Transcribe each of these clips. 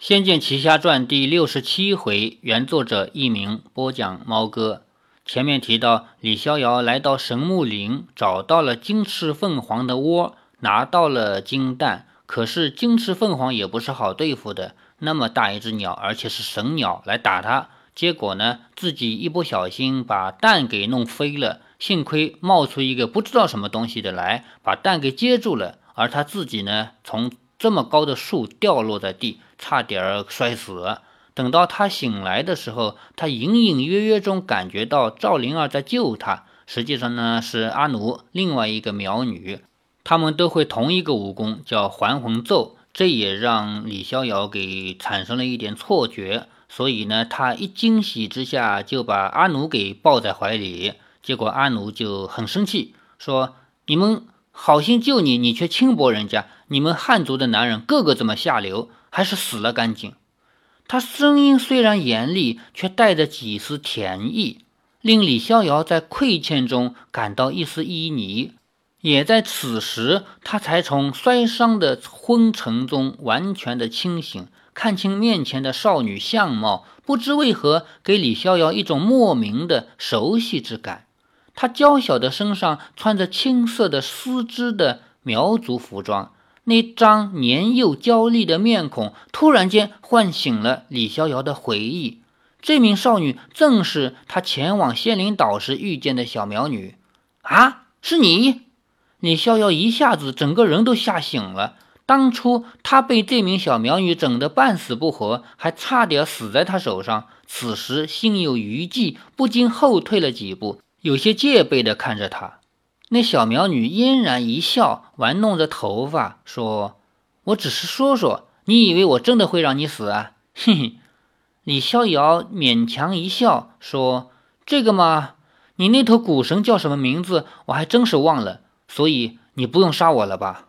《仙剑奇侠传》第六十七回，原作者佚名，播讲猫哥。前面提到，李逍遥来到神木林，找到了金翅凤凰的窝，拿到了金蛋。可是金翅凤凰也不是好对付的，那么大一只鸟，而且是神鸟来打它，结果呢，自己一不小心把蛋给弄飞了。幸亏冒出一个不知道什么东西的来，把蛋给接住了，而他自己呢，从这么高的树掉落在地。差点儿摔死。等到他醒来的时候，他隐隐约约中感觉到赵灵儿在救他。实际上呢，是阿奴，另外一个苗女。他们都会同一个武功，叫还魂咒。这也让李逍遥给产生了一点错觉。所以呢，他一惊喜之下就把阿奴给抱在怀里。结果阿奴就很生气，说：“你们好心救你，你却轻薄人家。你们汉族的男人个个这么下流。”还是死了干净。他声音虽然严厉，却带着几丝甜意，令李逍遥在愧欠中感到一丝旖旎。也在此时，他才从摔伤的昏沉中完全的清醒，看清面前的少女相貌。不知为何，给李逍遥一种莫名的熟悉之感。她娇小的身上穿着青色的丝织的苗族服装。那张年幼娇丽的面孔突然间唤醒了李逍遥的回忆。这名少女正是他前往仙灵岛时遇见的小苗女。啊，是你！李逍遥一下子整个人都吓醒了。当初他被这名小苗女整得半死不活，还差点死在他手上。此时心有余悸，不禁后退了几步，有些戒备地看着他。那小苗女嫣然一笑，玩弄着头发，说：“我只是说说，你以为我真的会让你死啊？” 嘿嘿。李逍遥勉强一笑，说：“这个嘛，你那头古神叫什么名字？我还真是忘了，所以你不用杀我了吧？”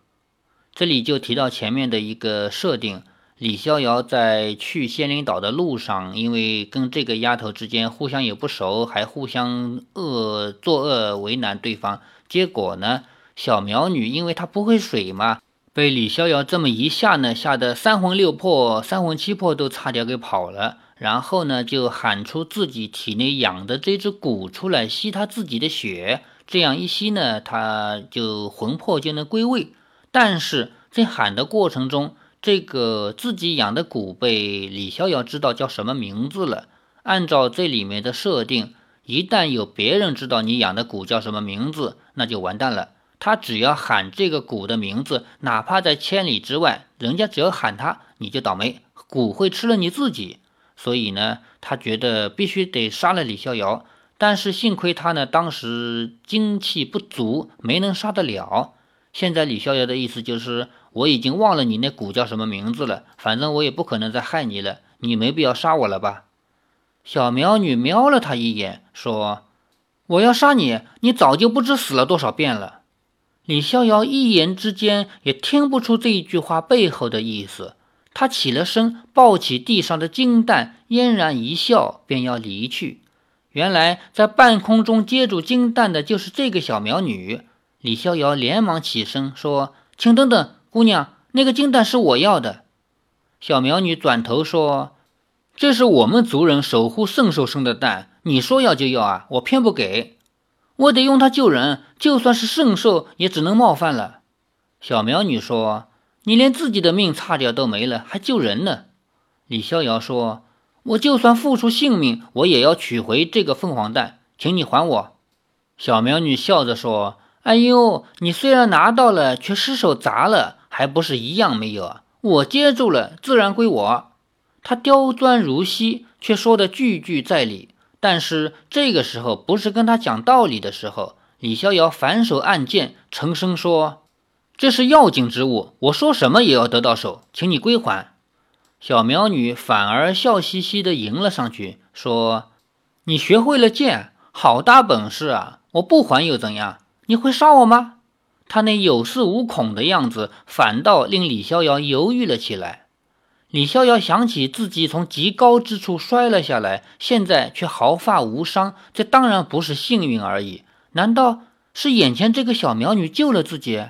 这里就提到前面的一个设定：李逍遥在去仙灵岛的路上，因为跟这个丫头之间互相也不熟，还互相恶作恶为难对方。结果呢，小苗女因为她不会水嘛，被李逍遥这么一吓呢，吓得三魂六魄、三魂七魄都差点给跑了。然后呢，就喊出自己体内养的这只蛊出来吸他自己的血，这样一吸呢，他就魂魄就能归位。但是在喊的过程中，这个自己养的蛊被李逍遥知道叫什么名字了。按照这里面的设定。一旦有别人知道你养的蛊叫什么名字，那就完蛋了。他只要喊这个蛊的名字，哪怕在千里之外，人家只要喊他，你就倒霉，蛊会吃了你自己。所以呢，他觉得必须得杀了李逍遥。但是幸亏他呢，当时精气不足，没能杀得了。现在李逍遥的意思就是，我已经忘了你那蛊叫什么名字了，反正我也不可能再害你了，你没必要杀我了吧。小苗女瞄了他一眼，说：“我要杀你，你早就不知死了多少遍了。”李逍遥一言之间也听不出这一句话背后的意思。他起了身，抱起地上的金蛋，嫣然一笑，便要离去。原来在半空中接住金蛋的就是这个小苗女。李逍遥连忙起身说：“请等等，姑娘，那个金蛋是我要的。”小苗女转头说。这是我们族人守护圣兽生的蛋，你说要就要啊，我偏不给，我得用它救人，就算是圣兽也只能冒犯了。小苗女说：“你连自己的命差点都没了，还救人呢？”李逍遥说：“我就算付出性命，我也要取回这个凤凰蛋，请你还我。”小苗女笑着说：“哎呦，你虽然拿到了，却失手砸了，还不是一样没有啊？我接住了，自然归我。”他刁钻如昔，却说的句句在理。但是这个时候不是跟他讲道理的时候。李逍遥反手按剑，沉声说：“这是要紧之物，我说什么也要得到手，请你归还。”小苗女反而笑嘻嘻地迎了上去，说：“你学会了剑，好大本事啊！我不还又怎样？你会杀我吗？”他那有恃无恐的样子，反倒令李逍遥犹豫了起来。李逍遥想起自己从极高之处摔了下来，现在却毫发无伤，这当然不是幸运而已。难道是眼前这个小苗女救了自己？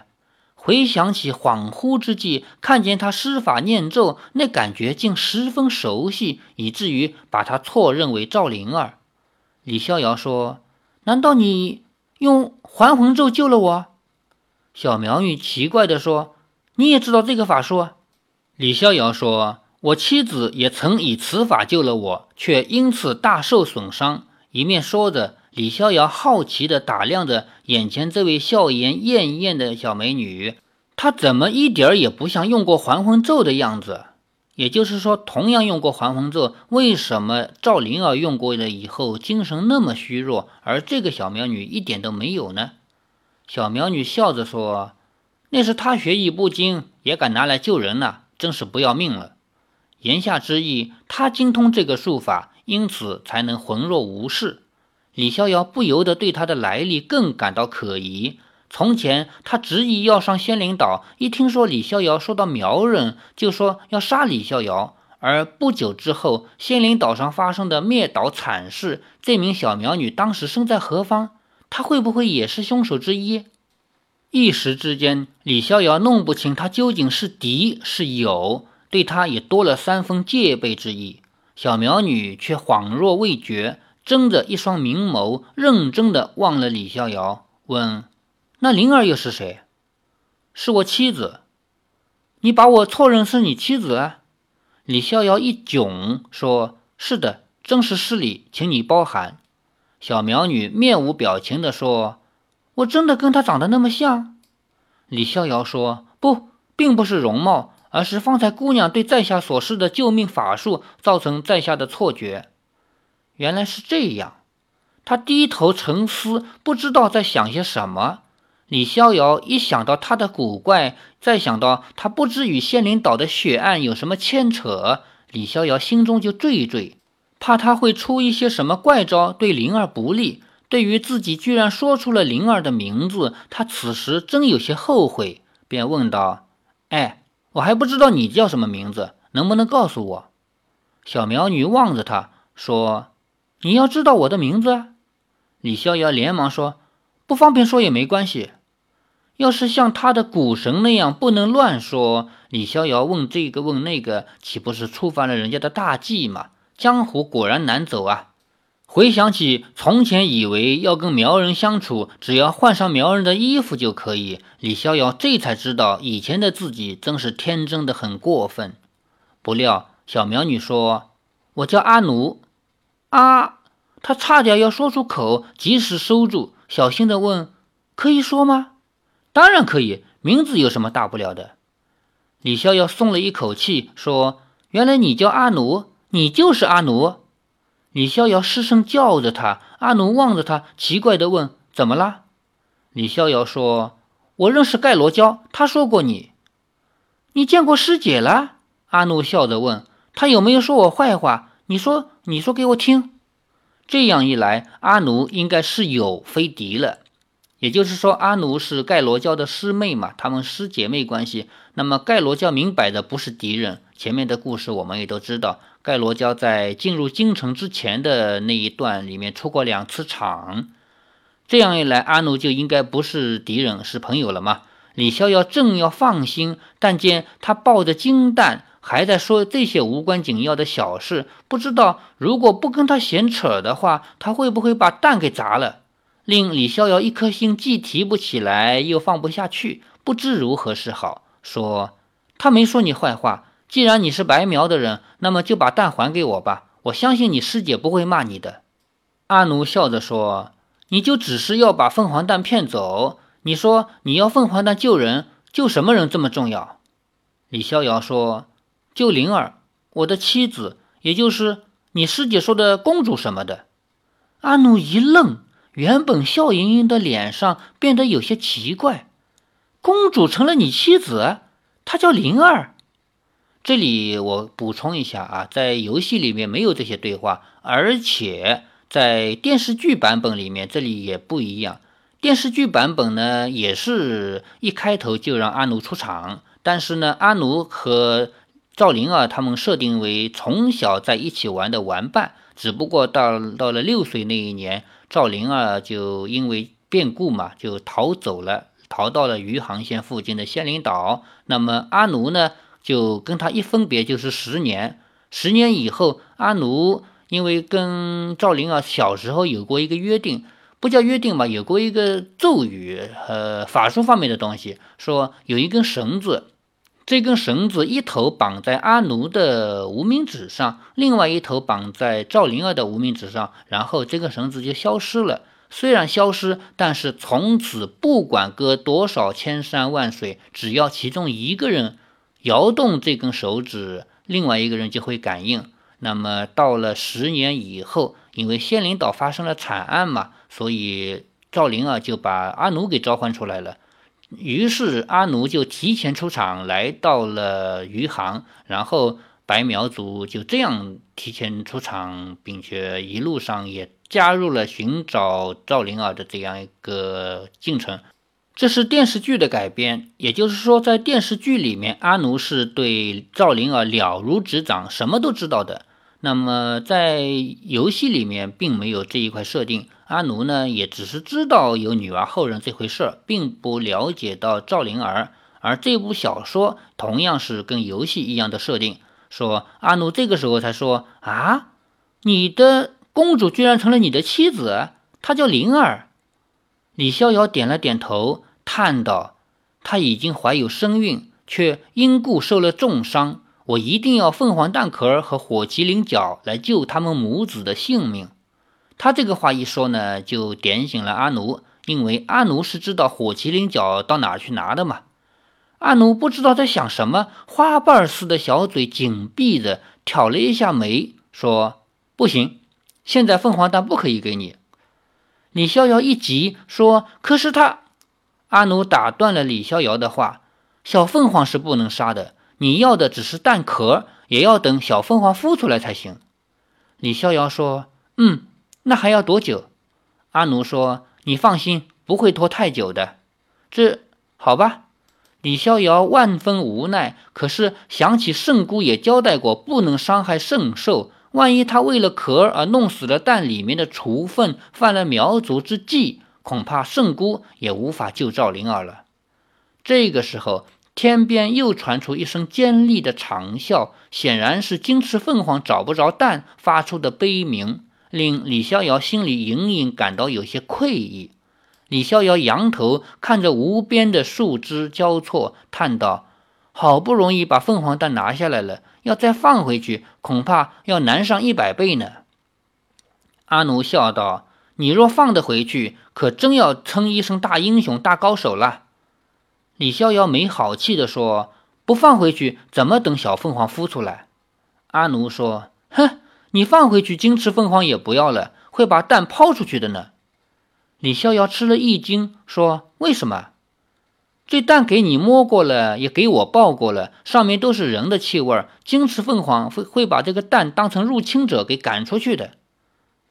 回想起恍惚之际看见她施法念咒，那感觉竟十分熟悉，以至于把他错认为赵灵儿。李逍遥说：“难道你用还魂咒救了我？”小苗女奇怪地说：“你也知道这个法术？”李逍遥说：“我妻子也曾以此法救了我，却因此大受损伤。”一面说着。李逍遥好奇地打量着眼前这位笑颜艳艳的小美女，她怎么一点儿也不像用过还魂咒的样子？也就是说，同样用过还魂咒，为什么赵灵儿用过了以后精神那么虚弱，而这个小苗女一点都没有呢？小苗女笑着说：“那是他学艺不精，也敢拿来救人呢，真是不要命了。”言下之意，他精通这个术法，因此才能浑若无事。李逍遥不由得对他的来历更感到可疑。从前他执意要上仙灵岛，一听说李逍遥说到苗人，就说要杀李逍遥。而不久之后，仙灵岛上发生的灭岛惨事，这名小苗女当时身在何方？她会不会也是凶手之一？一时之间，李逍遥弄不清他究竟是敌是友，对他也多了三分戒备之意。小苗女却恍若未觉。睁着一双明眸，认真的望了李逍遥，问：“那灵儿又是谁？”“是我妻子。”“你把我错认是你妻子？”李逍遥一窘，说：“是的，真是失礼，请你包涵。”小苗女面无表情地说：“我真的跟她长得那么像？”李逍遥说：“不，并不是容貌，而是方才姑娘对在下所施的救命法术，造成在下的错觉。”原来是这样，他低头沉思，不知道在想些什么。李逍遥一想到他的古怪，再想到他不知与仙灵岛的血案有什么牵扯，李逍遥心中就惴惴，怕他会出一些什么怪招，对灵儿不利。对于自己居然说出了灵儿的名字，他此时真有些后悔，便问道：“哎，我还不知道你叫什么名字，能不能告诉我？”小苗女望着他说。你要知道我的名字？李逍遥连忙说：“不方便说也没关系。要是像他的股神那样不能乱说，李逍遥问这个问那个，岂不是触犯了人家的大忌吗？江湖果然难走啊！回想起从前以为要跟苗人相处，只要换上苗人的衣服就可以，李逍遥这才知道以前的自己真是天真的很过分。不料小苗女说：“我叫阿奴。”啊！他差点要说出口，及时收住，小心的问：“可以说吗？”“当然可以，名字有什么大不了的？”李逍遥松了一口气，说：“原来你叫阿奴，你就是阿奴。”李逍遥失声叫着他，阿奴望着他，奇怪的问：“怎么了？”李逍遥说：“我认识盖罗娇，他说过你。”“你见过师姐了？”阿奴笑着问：“他有没有说我坏话？你说。”你说给我听，这样一来，阿奴应该是有非敌了。也就是说，阿奴是盖罗娇的师妹嘛，她们师姐妹关系。那么盖罗娇明摆的不是敌人。前面的故事我们也都知道，盖罗娇在进入京城之前的那一段里面出过两次场。这样一来，阿奴就应该不是敌人，是朋友了嘛。李逍遥正要放心，但见他抱着金蛋。还在说这些无关紧要的小事，不知道如果不跟他闲扯的话，他会不会把蛋给砸了？令李逍遥一颗心既提不起来，又放不下去，不知如何是好。说他没说你坏话，既然你是白苗的人，那么就把蛋还给我吧。我相信你师姐不会骂你的。阿奴笑着说：“你就只是要把凤凰蛋骗走？你说你要凤凰蛋救人，救什么人这么重要？”李逍遥说。救灵儿，我的妻子，也就是你师姐说的公主什么的。阿奴一愣，原本笑盈盈的脸上变得有些奇怪。公主成了你妻子？她叫灵儿。这里我补充一下啊，在游戏里面没有这些对话，而且在电视剧版本里面，这里也不一样。电视剧版本呢，也是一开头就让阿奴出场，但是呢，阿奴和赵灵儿他们设定为从小在一起玩的玩伴，只不过到到了六岁那一年，赵灵儿就因为变故嘛，就逃走了，逃到了余杭县附近的仙灵岛。那么阿奴呢，就跟他一分别就是十年。十年以后，阿奴因为跟赵灵儿小时候有过一个约定，不叫约定吧，有过一个咒语，呃，法术方面的东西，说有一根绳子。这根绳子一头绑在阿奴的无名指上，另外一头绑在赵灵儿的无名指上，然后这根绳子就消失了。虽然消失，但是从此不管隔多少千山万水，只要其中一个人摇动这根手指，另外一个人就会感应。那么到了十年以后，因为仙灵岛发生了惨案嘛，所以赵灵儿就把阿奴给召唤出来了。于是阿奴就提前出场，来到了余杭，然后白苗族就这样提前出场，并且一路上也加入了寻找赵灵儿的这样一个进程。这是电视剧的改编，也就是说，在电视剧里面，阿奴是对赵灵儿了如指掌，什么都知道的。那么在游戏里面并没有这一块设定，阿奴呢也只是知道有女娲后人这回事，并不了解到赵灵儿。而这部小说同样是跟游戏一样的设定，说阿奴这个时候才说啊，你的公主居然成了你的妻子，她叫灵儿。李逍遥点了点头，叹道：“她已经怀有身孕，却因故受了重伤。”我一定要凤凰蛋壳和火麒麟角来救他们母子的性命。他这个话一说呢，就点醒了阿奴，因为阿奴是知道火麒麟角到哪去拿的嘛。阿奴不知道在想什么，花瓣似的小嘴紧闭着，挑了一下眉，说：“不行，现在凤凰蛋不可以给你。”李逍遥一急说：“可是他……”阿奴打断了李逍遥的话：“小凤凰是不能杀的。”你要的只是蛋壳，也要等小凤凰孵出来才行。李逍遥说：“嗯，那还要多久？”阿奴说：“你放心，不会拖太久的。”这好吧。李逍遥万分无奈，可是想起圣姑也交代过，不能伤害圣兽。万一他为了壳而弄死了蛋里面的雏凤，犯了苗族之忌，恐怕圣姑也无法救赵灵儿了。这个时候。天边又传出一声尖利的长啸，显然是金翅凤凰找不着蛋发出的悲鸣，令李逍遥心里隐隐感到有些愧意。李逍遥仰头看着无边的树枝交错，叹道：“好不容易把凤凰蛋拿下来了，要再放回去，恐怕要难上一百倍呢。”阿奴笑道：“你若放得回去，可真要称一声大英雄、大高手了。”李逍遥没好气地说：“不放回去，怎么等小凤凰孵出来？”阿奴说：“哼，你放回去，金翅凤凰也不要了，会把蛋抛出去的呢。”李逍遥吃了一惊，说：“为什么？这蛋给你摸过了，也给我抱过了，上面都是人的气味，金翅凤凰会会把这个蛋当成入侵者给赶出去的。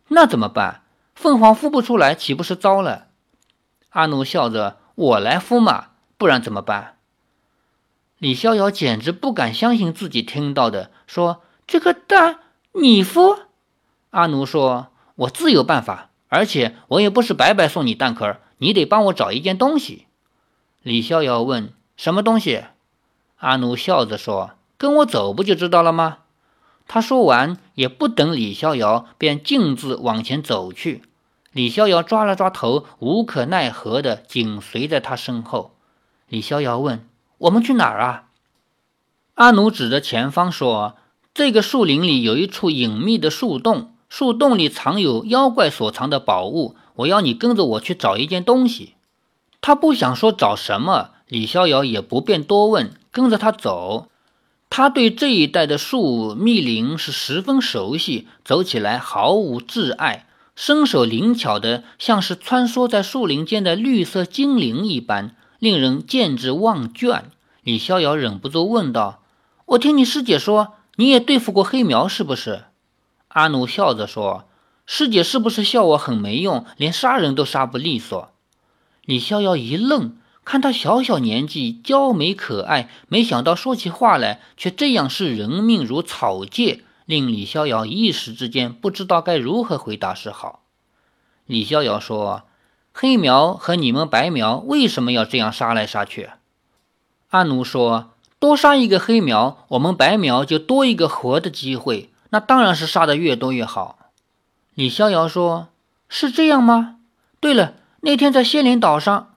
那怎么办？凤凰孵不出来，岂不是糟了？”阿奴笑着：“我来孵嘛。”不然怎么办？李逍遥简直不敢相信自己听到的，说：“这个蛋你孵？”阿奴说：“我自有办法，而且我也不是白白送你蛋壳，你得帮我找一件东西。”李逍遥问：“什么东西？”阿奴笑着说：“跟我走，不就知道了吗？”他说完，也不等李逍遥，便径自往前走去。李逍遥抓了抓头，无可奈何的紧随在他身后。李逍遥问：“我们去哪儿啊？”阿奴指着前方说：“这个树林里有一处隐秘的树洞，树洞里藏有妖怪所藏的宝物。我要你跟着我去找一件东西。”他不想说找什么，李逍遥也不便多问，跟着他走。他对这一带的树密林是十分熟悉，走起来毫无挚爱，身手灵巧的，像是穿梭在树林间的绿色精灵一般。令人见之忘倦。李逍遥忍不住问道：“我听你师姐说，你也对付过黑苗，是不是？”阿奴笑着说：“师姐是不是笑我很没用，连杀人都杀不利索？”李逍遥一愣，看他小小年纪，娇美可爱，没想到说起话来却这样视人命如草芥，令李逍遥一时之间不知道该如何回答是好。李逍遥说。黑苗和你们白苗为什么要这样杀来杀去？”阿奴说：“多杀一个黑苗，我们白苗就多一个活的机会。那当然是杀的越多越好。”李逍遥说：“是这样吗？”对了，那天在仙灵岛上，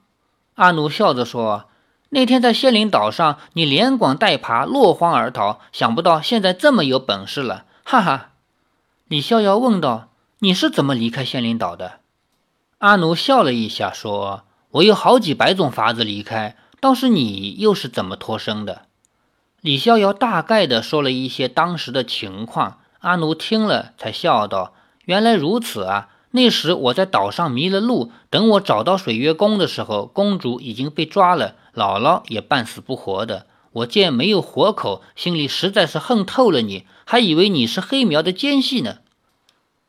阿奴笑着说：“那天在仙灵岛上，你连滚带爬，落荒而逃，想不到现在这么有本事了。”哈哈。李逍遥问道：“你是怎么离开仙灵岛的？”阿奴笑了一下说：“我有好几百种法子离开。”倒是你又是怎么脱身的？李逍遥大概的说了一些当时的情况，阿奴听了才笑道：“原来如此啊！那时我在岛上迷了路，等我找到水月宫的时候，公主已经被抓了，姥姥也半死不活的。我见没有活口，心里实在是恨透了你，还以为你是黑苗的奸细呢。”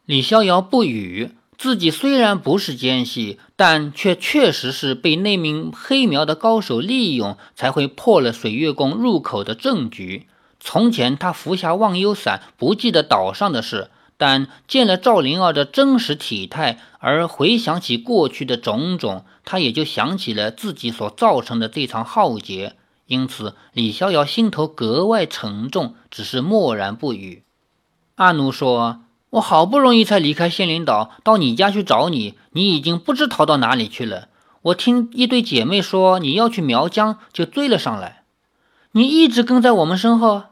李逍遥不语。自己虽然不是奸细，但却确实是被那名黑苗的高手利用，才会破了水月宫入口的证据。从前他服下忘忧散，不记得岛上的事，但见了赵灵儿的真实体态，而回想起过去的种种，他也就想起了自己所造成的这场浩劫。因此，李逍遥心头格外沉重，只是默然不语。阿奴说。我好不容易才离开仙灵岛，到你家去找你，你已经不知逃到哪里去了。我听一对姐妹说你要去苗疆，就追了上来。你一直跟在我们身后。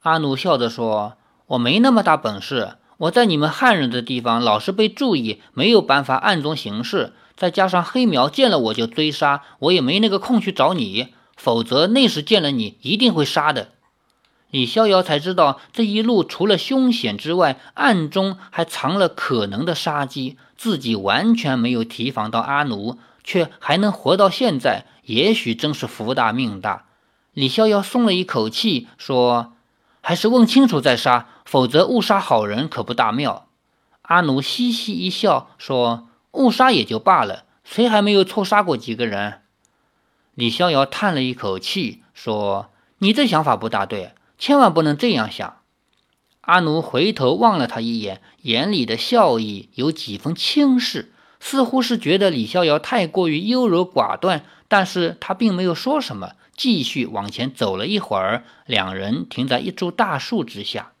阿奴笑着说：“我没那么大本事，我在你们汉人的地方老是被注意，没有办法暗中行事。再加上黑苗见了我就追杀，我也没那个空去找你。否则那时见了你，一定会杀的。”李逍遥才知道，这一路除了凶险之外，暗中还藏了可能的杀机。自己完全没有提防到阿奴，却还能活到现在，也许真是福大命大。李逍遥松了一口气，说：“还是问清楚再杀，否则误杀好人可不大妙。”阿奴嘻嘻一笑，说：“误杀也就罢了，谁还没有错杀过几个人？”李逍遥叹了一口气，说：“你这想法不大对。”千万不能这样想。阿奴回头望了他一眼，眼里的笑意有几分轻视，似乎是觉得李逍遥太过于优柔寡断。但是他并没有说什么，继续往前走了一会儿，两人停在一株大树之下。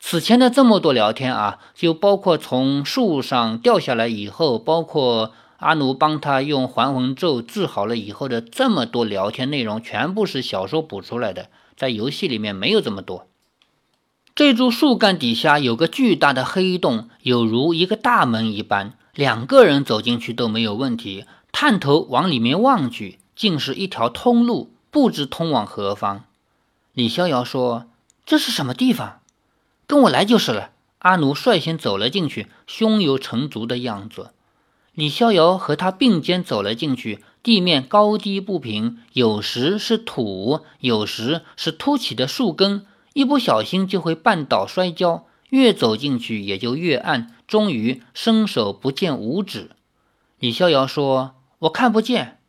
此前的这么多聊天啊，就包括从树上掉下来以后，包括阿奴帮他用还魂咒治好了以后的这么多聊天内容，全部是小说补出来的。在游戏里面没有这么多。这株树干底下有个巨大的黑洞，有如一个大门一般，两个人走进去都没有问题。探头往里面望去，竟是一条通路，不知通往何方。李逍遥说：“这是什么地方？跟我来就是了。”阿奴率先走了进去，胸有成竹的样子。李逍遥和他并肩走了进去。地面高低不平，有时是土，有时是凸起的树根，一不小心就会绊倒摔跤。越走进去也就越暗，终于伸手不见五指。李逍遥说：“我看不见。”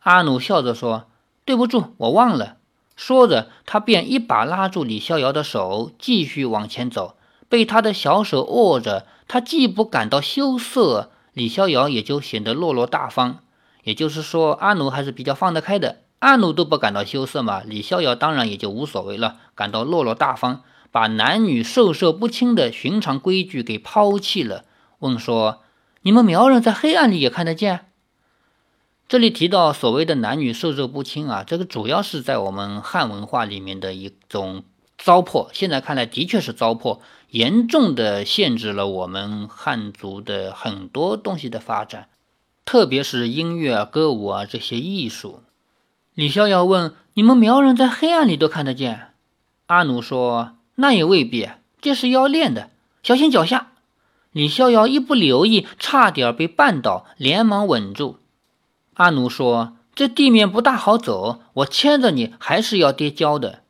阿努笑着说：“对不住，我忘了。”说着，他便一把拉住李逍遥的手，继续往前走。被他的小手握着，他既不感到羞涩，李逍遥也就显得落落大方。也就是说，阿奴还是比较放得开的。阿奴都不感到羞涩嘛，李逍遥当然也就无所谓了，感到落落大方，把男女授受不亲的寻常规矩给抛弃了。问说：“你们苗人在黑暗里也看得见？”这里提到所谓的男女授受不亲啊，这个主要是在我们汉文化里面的一种糟粕。现在看来的确是糟粕，严重的限制了我们汉族的很多东西的发展。特别是音乐啊、歌舞啊这些艺术，李逍遥问：“你们苗人在黑暗里都看得见？”阿奴说：“那也未必，这是要练的，小心脚下。”李逍遥一不留意，差点被绊倒，连忙稳住。阿奴说：“这地面不大好走，我牵着你还是要跌跤的。”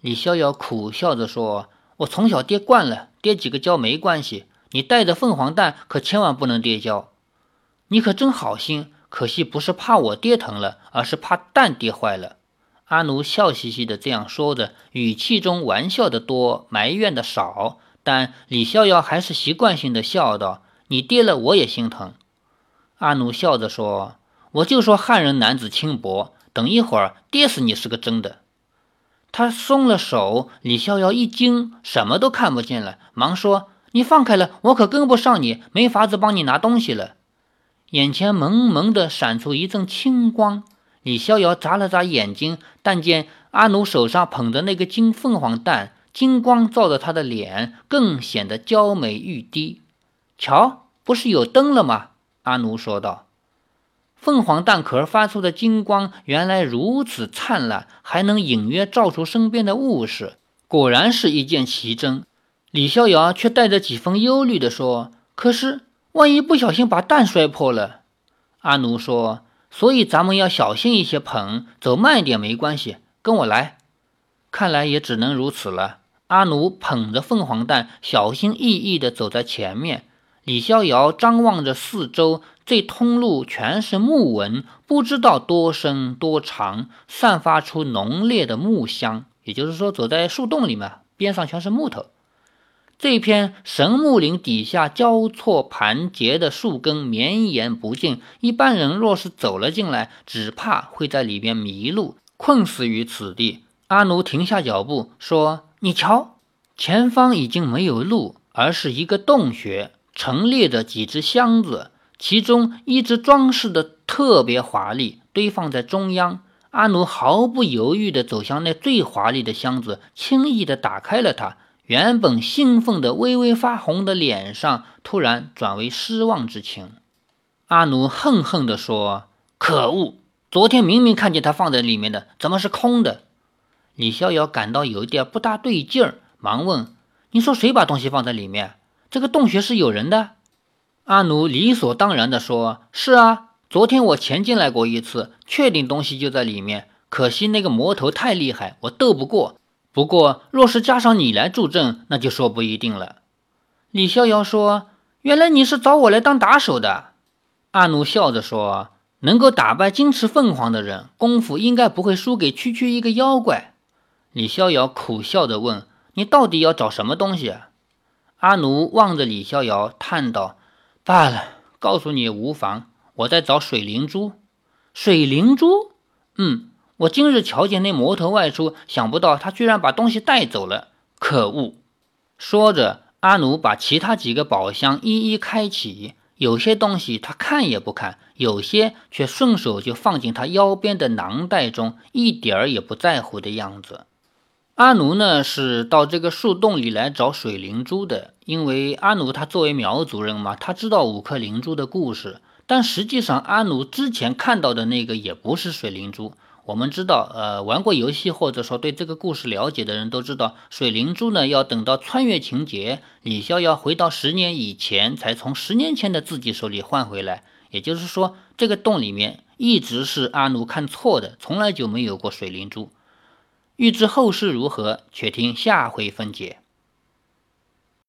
李逍遥苦笑着说：“我从小跌惯了，跌几个跤没关系。你带着凤凰蛋，可千万不能跌跤。”你可真好心，可惜不是怕我跌疼了，而是怕蛋跌坏了。阿奴笑嘻嘻的这样说着，语气中玩笑的多，埋怨的少。但李逍遥还是习惯性的笑道：“你跌了，我也心疼。”阿奴笑着说：“我就说汉人男子轻薄，等一会儿跌死你是个真的。”他松了手，李逍遥一惊，什么都看不见了，忙说：“你放开了，我可跟不上你，没法子帮你拿东西了。”眼前蒙蒙的闪出一阵青光，李逍遥眨了眨眼睛，但见阿奴手上捧着那个金凤凰蛋，金光照着他的脸，更显得娇美欲滴。瞧，不是有灯了吗？阿奴说道。凤凰蛋壳发出的金光原来如此灿烂，还能隐约照出身边的物事，果然是一件奇珍。李逍遥却带着几分忧虑地说：“可是，万一不小心把蛋摔破了？”阿奴说：“所以咱们要小心一些捧，走慢一点没关系，跟我来。”看来也只能如此了。阿奴捧着凤凰蛋，小心翼翼地走在前面。李逍遥张望着四周。这通路全是木纹，不知道多深多长，散发出浓烈的木香。也就是说，走在树洞里面，边上全是木头。这片神木林底下交错盘结的树根绵延不尽，一般人若是走了进来，只怕会在里边迷路，困死于此地。阿奴停下脚步，说：“你瞧，前方已经没有路，而是一个洞穴，陈列着几只箱子。”其中一只装饰的特别华丽，堆放在中央。阿奴毫不犹豫地走向那最华丽的箱子，轻易地打开了它。原本兴奋的、微微发红的脸上，突然转为失望之情。阿奴恨恨地说：“可恶！昨天明明看见它放在里面的，怎么是空的？”李逍遥感到有一点不大对劲儿，忙问：“你说谁把东西放在里面？这个洞穴是有人的？”阿奴理所当然地说：“是啊，昨天我潜进来过一次，确定东西就在里面。可惜那个魔头太厉害，我斗不过。不过若是加上你来助阵，那就说不一定了。”李逍遥说：“原来你是找我来当打手的。”阿奴笑着说：“能够打败金翅凤凰的人，功夫应该不会输给区区一个妖怪。”李逍遥苦笑着问：“你到底要找什么东西？”阿奴望着李逍遥，叹道。罢了，告诉你无妨。我在找水灵珠。水灵珠？嗯，我今日瞧见那魔头外出，想不到他居然把东西带走了。可恶！说着，阿奴把其他几个宝箱一一开启，有些东西他看也不看，有些却顺手就放进他腰边的囊袋中，一点儿也不在乎的样子。阿奴呢是到这个树洞里来找水灵珠的，因为阿奴他作为苗族人嘛，他知道五颗灵珠的故事。但实际上，阿奴之前看到的那个也不是水灵珠。我们知道，呃，玩过游戏或者说对这个故事了解的人都知道，水灵珠呢要等到穿越情节，李逍遥回到十年以前，才从十年前的自己手里换回来。也就是说，这个洞里面一直是阿奴看错的，从来就没有过水灵珠。欲知后事如何，且听下回分解。